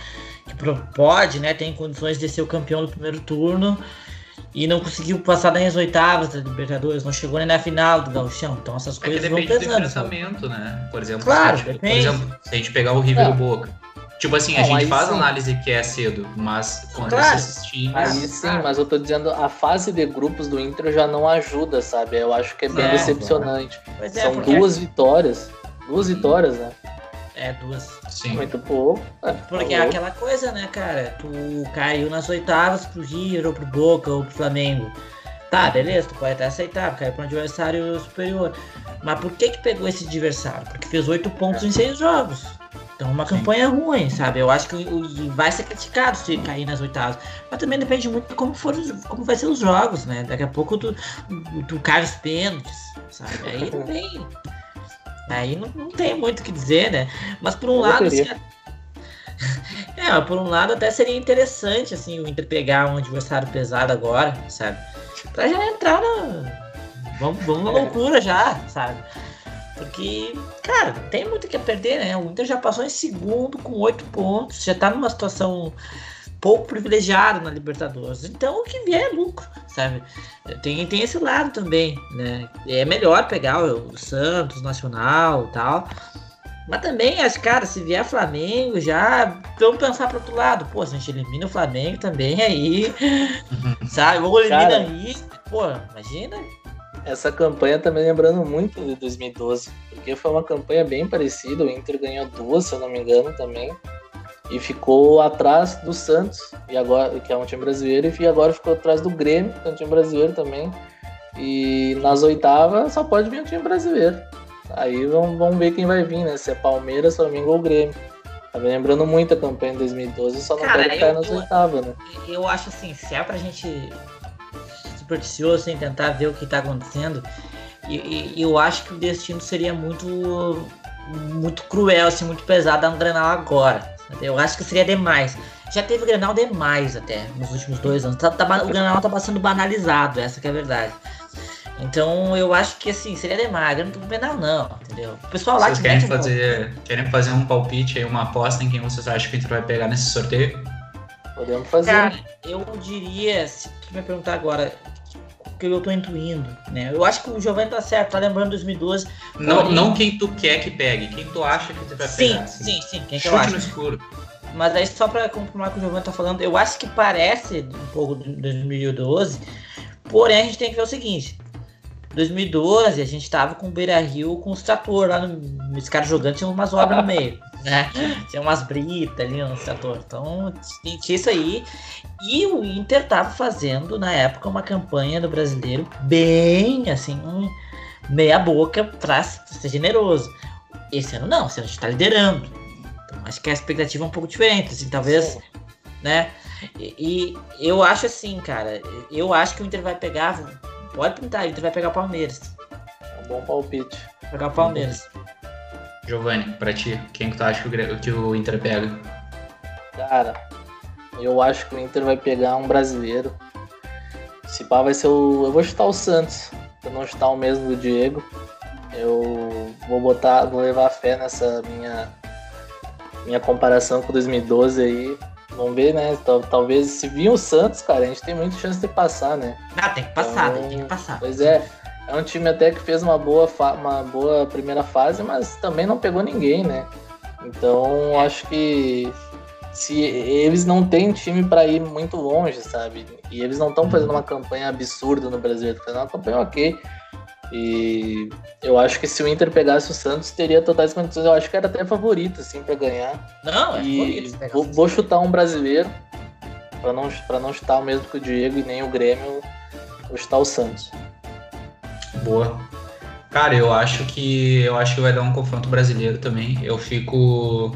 que pode, né? Tem condições de ser o campeão do primeiro turno e não conseguiu passar nem as oitavas da Libertadores, não chegou nem na final do Gauchão. Então essas é coisas vão pesando. Do né? Por exemplo, claro, se a gente, por exemplo, se a gente pegar o River é. Boca, Tipo assim, a gente faz sim. análise que é cedo, mas quando claro. esses times. Aí sim, mas eu tô dizendo, a fase de grupos do Inter já não ajuda, sabe? Eu acho que é bem é, decepcionante. É, São duas vitórias. Duas vitórias, né? É, duas. Sim. Muito pouco. É, Porque é aquela coisa, né, cara? Tu caiu nas oitavas pro ou pro Boca, ou pro Flamengo. Tá, beleza, tu pode até aceitar, caiu para um adversário superior. Mas por que que pegou esse adversário? Porque fez oito pontos é. em seis jogos. Então, uma Sim. campanha ruim, sabe? Eu acho que vai ser criticado se cair nas oitavas. Mas também depende muito de como, for, como vai ser os jogos, né? Daqui a pouco tu, tu cai os pênaltis, sabe? Aí não [LAUGHS] tem. Aí não, não tem muito o que dizer, né? Mas por um Eu lado. Assim, [LAUGHS] é, por um lado até seria interessante, assim, o Inter pegar um adversário pesado agora, sabe? Pra já entrar na. Vamos, vamos na é. loucura já, sabe? Porque, cara, tem muito que perder, né? O Inter já passou em segundo com oito pontos, já tá numa situação pouco privilegiada na Libertadores. Então o que vier é lucro, sabe? Tem, tem esse lado também, né? É melhor pegar o, o Santos, Nacional e tal. Mas também, as caras, se vier Flamengo, já vamos pensar pro outro lado. Pô, se a gente elimina o Flamengo também, aí. [LAUGHS] sabe? Ou elimina aí. Pô, imagina essa campanha também lembrando muito de 2012, porque foi uma campanha bem parecida. O Inter ganhou duas, se eu não me engano, também. E ficou atrás do Santos, e agora, que é um time brasileiro, e agora ficou atrás do Grêmio, que é um time brasileiro também. E nas oitavas só pode vir um time brasileiro. Aí vamos, vamos ver quem vai vir, né? Se é Palmeiras, Flamengo ou Grêmio. Tá me lembrando muito a campanha de 2012, só não Cara, pode cair nas oitavas, né? Eu acho assim, se é pra gente supersticioso sem tentar ver o que está acontecendo. E, e, eu acho que o destino seria muito muito cruel, assim, muito pesado no Grenal agora. Eu acho que seria demais. Já teve Grenal demais até nos últimos dois anos. Tá, tá, o Grenal tá sendo banalizado, essa que é a verdade. Então eu acho que assim, seria demais. Eu não tô com Grenal, não, entendeu? O pessoal lá vocês que querem fazer, um... querem fazer um palpite aí, uma aposta em quem vocês acham que a gente vai pegar nesse sorteio? Podemos fazer. Cara, eu diria, se tu me perguntar agora, que eu tô intuindo, né? Eu acho que o Giovanni tá certo, tá lembrando 2012. Não, não quem tu quer que pegue, quem tu acha que você vai sim, pegar. Sim, sim, sim. Quem Chute que eu acho. no escuro. Mas aí só pra confirmar o que o Giovanni tá falando, eu acho que parece um pouco de 2012, porém a gente tem que ver o seguinte. 2012 a gente tava com o Beira Rio com os trator lá no. Os caras jogando, tinha umas obras no meio. Né? [LAUGHS] Tinha umas britas ali no trator. Então tinha isso aí. E o Inter tava fazendo, na época, uma campanha do brasileiro bem assim, meia boca pra ser generoso. Esse ano não, esse ano a gente tá liderando. Então acho que a expectativa é um pouco diferente. Assim, talvez, Sim. né? E, e eu acho assim, cara, eu acho que o Inter vai pegar Pode pintar, ele vai pegar o Palmeiras. É um bom palpite. Vai pegar o Palmeiras. Giovanni, pra ti, quem que tu acha que o, que o Inter pega? Cara, eu acho que o Inter vai pegar um brasileiro. Se pá, vai ser o. Eu vou chutar o Santos. Pra não chutar o mesmo do Diego. Eu vou botar, vou levar fé nessa minha minha comparação com 2012 aí. Vamos ver, né? Talvez se vir o Santos, cara, a gente tem muita chance de passar, né? Ah, tem que passar, então, tem que passar. Pois é. É um time até que fez uma boa, uma boa primeira fase, mas também não pegou ninguém, né? Então acho que se eles não têm time para ir muito longe, sabe? E eles não estão fazendo uma campanha absurda no Brasil, estão fazendo uma campanha ok. E eu acho que se o Inter pegasse o Santos, teria totais condições. Eu acho que era até favorito, assim, para ganhar. Não, é e favorito. Vou, vou, chutar um brasileiro, para não, pra não chutar o mesmo que o Diego e nem o Grêmio, vou chutar o Santos. Boa. Cara, eu acho que eu acho que vai dar um confronto brasileiro também. Eu fico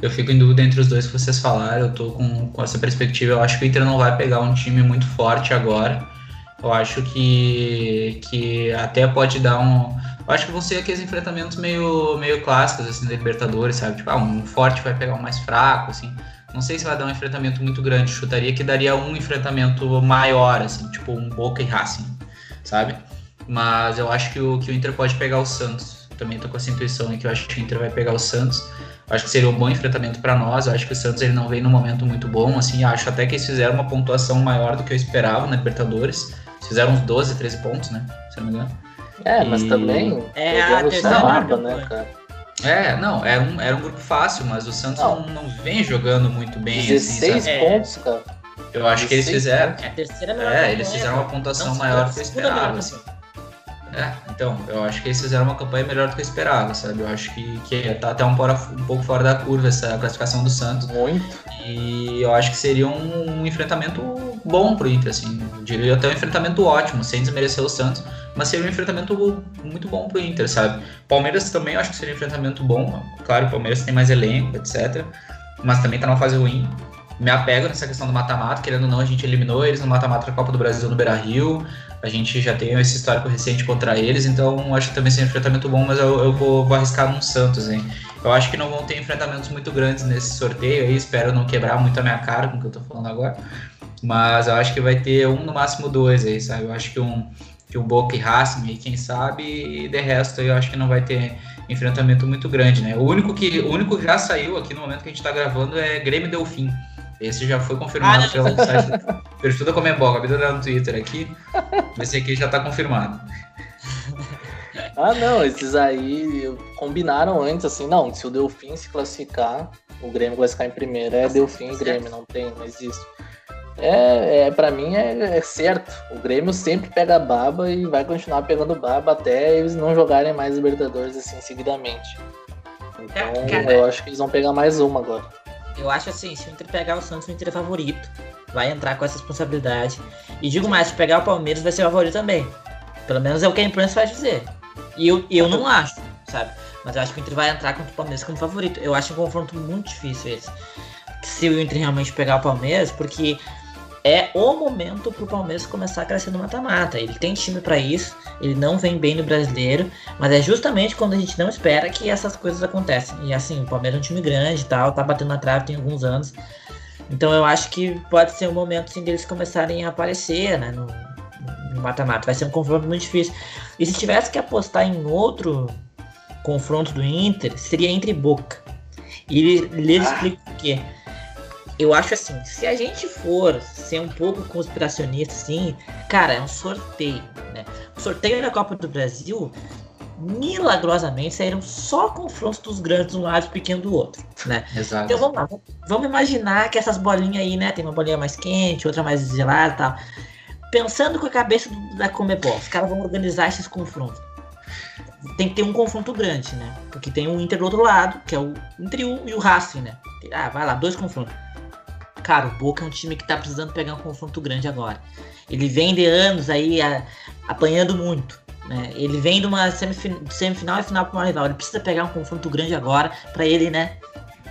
eu fico em dúvida entre os dois que vocês falaram. Eu tô com, com essa perspectiva. Eu acho que o Inter não vai pegar um time muito forte agora. Eu acho que, que até pode dar um. Eu acho que vão ser aqueles enfrentamentos meio, meio clássicos, assim, da Libertadores, sabe? Tipo, ah, um forte vai pegar um mais fraco, assim. Não sei se vai dar um enfrentamento muito grande. Chutaria que daria um enfrentamento maior, assim, tipo um Boca e Racing, sabe? Mas eu acho que o, que o Inter pode pegar o Santos. Também tô com essa intuição aí que eu acho que o Inter vai pegar o Santos. Eu acho que seria um bom enfrentamento para nós. Eu acho que o Santos ele não vem num momento muito bom, assim. Acho até que eles fizeram uma pontuação maior do que eu esperava na Libertadores fizeram uns 12, 13 pontos, né? Se não me engano. É, mas também. É a terceira né, cara? É, não, era um, era um grupo fácil, mas o Santos não, não vem jogando muito bem. 16 assim, pontos, cara. Eu acho que eles fizeram. É, a terceira é, eles fizeram uma pontuação maior do que eu esperava. Assim. É, então, eu acho que eles fizeram uma campanha melhor do que eu esperava, sabe? Eu acho que, que tá até um, um pouco fora da curva essa classificação do Santos. Muito. E eu acho que seria um, um enfrentamento bom pro Inter, assim. Eu diria até um enfrentamento ótimo, sem desmerecer o Santos, mas seria um enfrentamento muito bom pro Inter, sabe? Palmeiras também eu acho que seria um enfrentamento bom. Claro, o Palmeiras tem mais elenco, etc. Mas também tá numa fase ruim me apego nessa questão do mata-mata, querendo ou não, a gente eliminou eles no mata-mata da Copa do Brasil no Beira Rio. A gente já tem esse histórico recente contra eles, então acho que também seria um enfrentamento bom, mas eu, eu vou, vou, arriscar um Santos, hein? Eu acho que não vão ter enfrentamentos muito grandes nesse sorteio aí, espero não quebrar muito a minha cara com o que eu tô falando agora. Mas eu acho que vai ter um, no máximo dois aí, sabe? Eu acho que um, que um Boca e Racing aí, quem sabe, e de resto eu acho que não vai ter enfrentamento muito grande, né? O único que, o único que já saiu aqui no momento que a gente tá gravando é Grêmio Delfim. Esse já foi confirmado ah, pelo site perfil da Comembol. Acabei de olhar no Twitter aqui. Esse aqui já está confirmado. Ah, não, esses aí combinaram antes, assim, não, se o Delfim se classificar, o Grêmio classificar em primeiro, é Delfim e Grêmio, não tem mais isso. É, é para mim é, é, certo. O Grêmio sempre pega baba e vai continuar pegando baba até eles não jogarem mais Libertadores assim seguidamente. Então é, eu acho que eles vão pegar mais uma agora. Eu acho assim, se o Inter pegar o Santos, o Inter é favorito. Vai entrar com essa responsabilidade. E digo mais, se pegar o Palmeiras, vai ser favorito também. Pelo menos é o que a imprensa vai dizer. E eu, eu não acho, sabe? Mas eu acho que o Inter vai entrar contra o Palmeiras como favorito. Eu acho um confronto muito difícil esse. Se o Inter realmente pegar o Palmeiras, porque é o momento pro Palmeiras começar a crescer no mata-mata. Ele tem time para isso, ele não vem bem no brasileiro, mas é justamente quando a gente não espera que essas coisas acontecem. E assim, o Palmeiras é um time grande e tal, tá batendo na trave tem alguns anos. Então eu acho que pode ser um momento assim, deles começarem a aparecer, né, no mata-mata. Vai ser um confronto muito difícil. E se tivesse que apostar em outro confronto do Inter, seria entre Boca. E ele ah. explica o quê? Eu acho assim, se a gente for ser um pouco conspiracionista, assim, cara, é um sorteio, né? O sorteio da Copa do Brasil, milagrosamente, saíram só confrontos dos grandes de um lado e pequeno do outro, né? Exato. Então vamos lá, vamos imaginar que essas bolinhas aí, né? Tem uma bolinha mais quente, outra mais gelada e tal. Pensando com a cabeça do, da Comebol, os caras vão organizar esses confrontos. Tem que ter um confronto grande, né? Porque tem o Inter do outro lado, que é o Inter e o Racing, né? Ah, vai lá, dois confrontos. Cara, o Boca é um time que tá precisando pegar um confronto grande agora. Ele vem de anos aí a, apanhando muito. Né? Ele vem de uma semifin semifinal e final com uma rival. Ele precisa pegar um confronto grande agora para ele, né?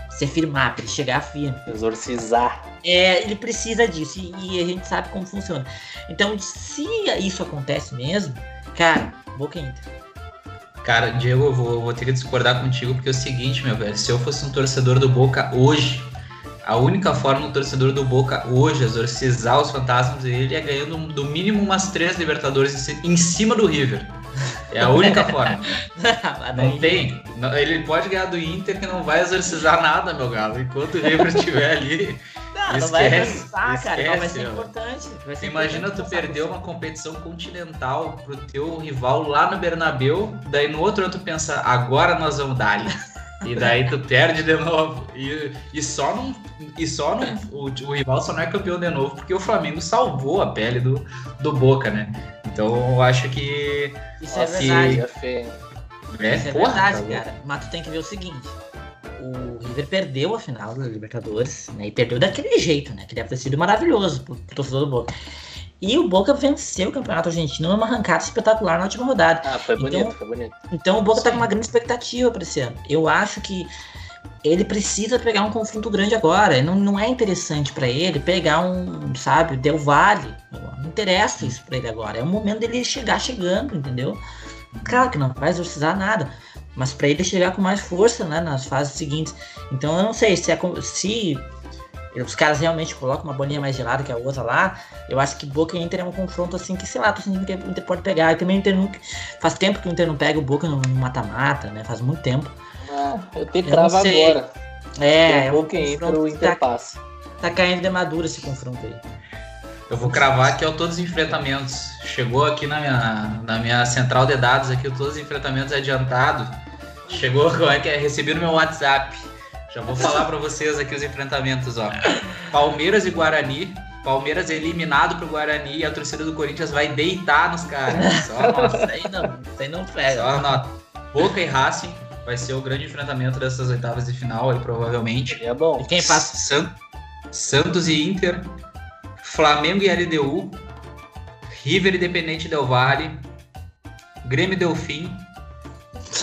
Se firmar, pra ele chegar firme. Exorcizar. É, ele precisa disso e, e, a gente sabe como funciona. Então, se isso acontece mesmo, cara, Boca Inter. Cara, Diego, eu vou, vou ter que discordar contigo porque é o seguinte, meu velho. Se eu fosse um torcedor do Boca hoje, a única forma do torcedor do Boca hoje exorcizar os fantasmas dele é ganhando do mínimo umas três Libertadores em cima do River. É a única forma. [LAUGHS] não tem. Ele pode ganhar do Inter que não vai exorcizar nada, meu galo. Enquanto o River estiver ali. [LAUGHS] Não, esquece, não vai exorcizar, cara. Não vai ser importante. Vai ser Imagina importante tu perder uma competição continental pro teu rival lá no Bernabeu, daí no outro ano tu pensa, agora nós vamos dar ali. [LAUGHS] E daí tu perde de novo. E, e só não. E só não. O, o, rival só não é campeão de novo porque o Flamengo salvou a pele do, do Boca, né? Então eu acho que. Isso é verdade. É, é, Isso é porra, verdade, tá cara. Mas tu tem que ver o seguinte. O River perdeu a final da Libertadores, né? E perdeu daquele jeito, né? Que deve ter sido maravilhoso pro, pro torcedor do Boca. E o Boca venceu o Campeonato Argentino numa arrancada espetacular na última rodada. Ah, foi bonito, então, foi bonito. Então o Boca Sim. tá com uma grande expectativa para esse ano. Eu acho que ele precisa pegar um confronto grande agora. Não, não é interessante para ele pegar um, sabe, Del Valle. Não interessa isso para ele agora. É o momento dele chegar chegando, entendeu? Claro que não vai exorcizar nada. Mas para ele chegar com mais força né, nas fases seguintes. Então eu não sei se, é, se os caras realmente colocam uma bolinha mais gelada que a outra lá, eu acho que Boca e Inter é um confronto assim que, sei lá, tô sentindo que o Inter pode pegar. E também o Inter não, faz tempo que o Inter não pega o Boca no mata-mata, né? Faz muito tempo. Ah, eu tenho cravo agora. É, é um Boca e Inter o Inter tá, passa. Tá caindo de madura esse confronto aí. Eu vou cravar que é o todos os enfrentamentos. Chegou aqui na minha, na minha central de dados aqui, o todos os enfrentamentos adiantado. Chegou, como é que é? Recebi no meu WhatsApp. Já vou falar para vocês aqui os enfrentamentos, ó. Palmeiras e Guarani. Palmeiras é eliminado pro Guarani e a torcida do Corinthians vai deitar nos caras. [LAUGHS] Só nota. isso aí não, isso aí não pega. Só nota. Boca e Racing vai ser o grande enfrentamento dessas oitavas de final aí, provavelmente. É bom. E quem passa? San... Santos e Inter. Flamengo e LDU. River Independente Del Valle. Grêmio Delfim.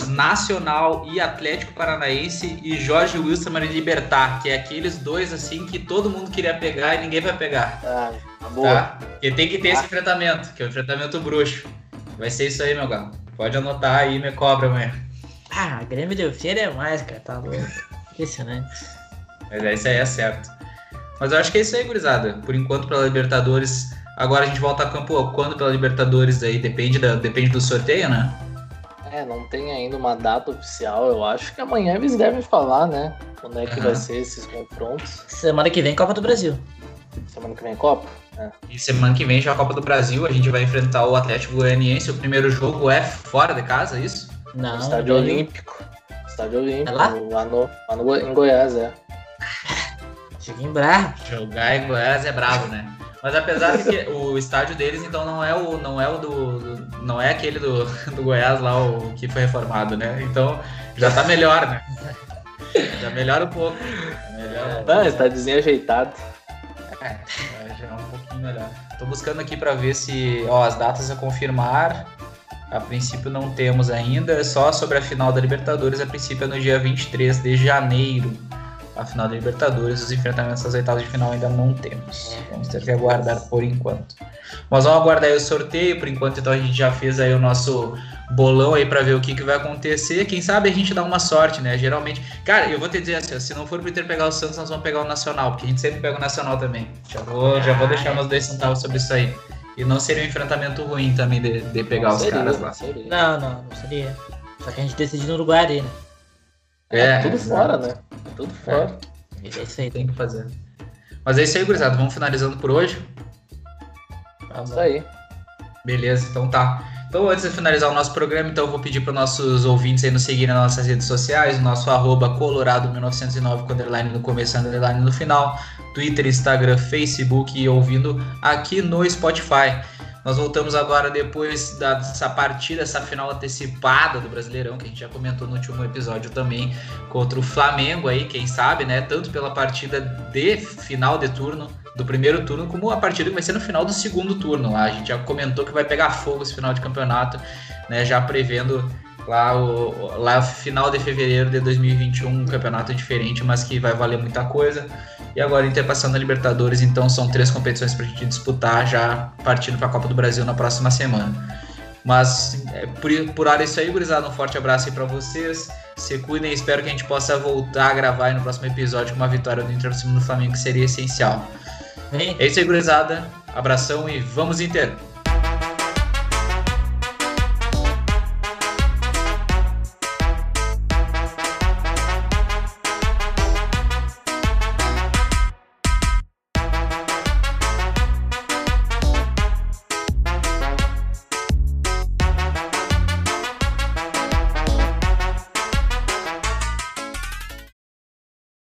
Nacional e Atlético Paranaense e Jorge Wilson e Libertar, que é aqueles dois assim que todo mundo queria pegar e ninguém vai pegar. Ah, tá boa. Tá? E tem que ter ah. esse enfrentamento, que é o enfrentamento bruxo. Vai ser isso aí, meu galo. Pode anotar aí e me cobra amanhã. Ah, Grêmio Delfim é mais, cara, tá louco. Impressionante. Mas é, isso aí é certo. Mas eu acho que é isso aí, gurizada. Por enquanto, pela Libertadores. Agora a gente volta a campo quando pela Libertadores aí? Depende, da, depende do sorteio, né? É, não tem ainda uma data oficial. Eu acho que amanhã eles devem falar, né? Quando é que uhum. vai ser esses confrontos. Semana que vem, Copa do Brasil. Semana que vem, Copa? É. E semana que vem já a Copa do Brasil. A gente vai enfrentar o Atlético Goianiense. O primeiro jogo é fora de casa, é isso? Não. Estádio Olímpico. Estádio Olímpico. É lá? Lá, no, lá no, em Goiás, é. Cheguei [LAUGHS] bravo. Jogar em Goiás é bravo, né? Mas apesar de que o estádio deles, então, não é o, não é o do, do, não é aquele do, [LAUGHS] do Goiás lá, o que foi reformado, né? Então já tá melhor, né? Já melhora um pouco. Melhora, não, estádiozinho ajeitado. É, já é um pouquinho melhor. Tô buscando aqui para ver se, ó, as datas a confirmar. A princípio não temos ainda, só sobre a final da Libertadores, a princípio é no dia 23 de janeiro. A final da Libertadores. Os enfrentamentos das oitavas de final ainda não temos. Vamos ter que aguardar por enquanto. Mas vamos aguardar aí o sorteio. Por enquanto, então a gente já fez aí o nosso bolão aí para ver o que, que vai acontecer. Quem sabe a gente dá uma sorte, né? Geralmente. Cara, eu vou te dizer assim, se não for pro Inter pegar o Santos, nós vamos pegar o Nacional, porque a gente sempre pega o Nacional também. Já vou, já vou deixar meus dois centavos sobre isso aí. E não seria um enfrentamento ruim também de, de pegar não os seria, caras lá. Não, não, não seria. Só que a gente decidiu no Uruguai ali, né? É, é tudo fora, né? É tudo fora. É. isso aí, tem que fazer. Mas é isso aí, gurizada. Vamos finalizando por hoje. Vamos isso aí. Beleza, então tá. Então, antes de finalizar o nosso programa, então eu vou pedir para nossos ouvintes aí nos seguirem nas nossas redes sociais, o nosso arroba colorado1909 com underline no começo e underline no final, Twitter, Instagram, Facebook e ouvindo aqui no Spotify. Nós voltamos agora depois dessa partida, essa final antecipada do Brasileirão, que a gente já comentou no último episódio também, contra o Flamengo aí, quem sabe, né? Tanto pela partida de final de turno, do primeiro turno, como a partida que vai ser no final do segundo turno. Lá. A gente já comentou que vai pegar fogo esse final de campeonato, né? Já prevendo lá o lá final de fevereiro de 2021, um campeonato diferente, mas que vai valer muita coisa. E agora Inter passando a Libertadores, então são três competições para a gente disputar, já partindo para a Copa do Brasil na próxima semana. Mas é, por, por hora é isso aí, gurizada. Um forte abraço aí para vocês. Se cuidem, espero que a gente possa voltar a gravar no próximo episódio com uma vitória do Inter no Flamengo, que seria essencial. É isso aí, gurizada. Abração e vamos Inter!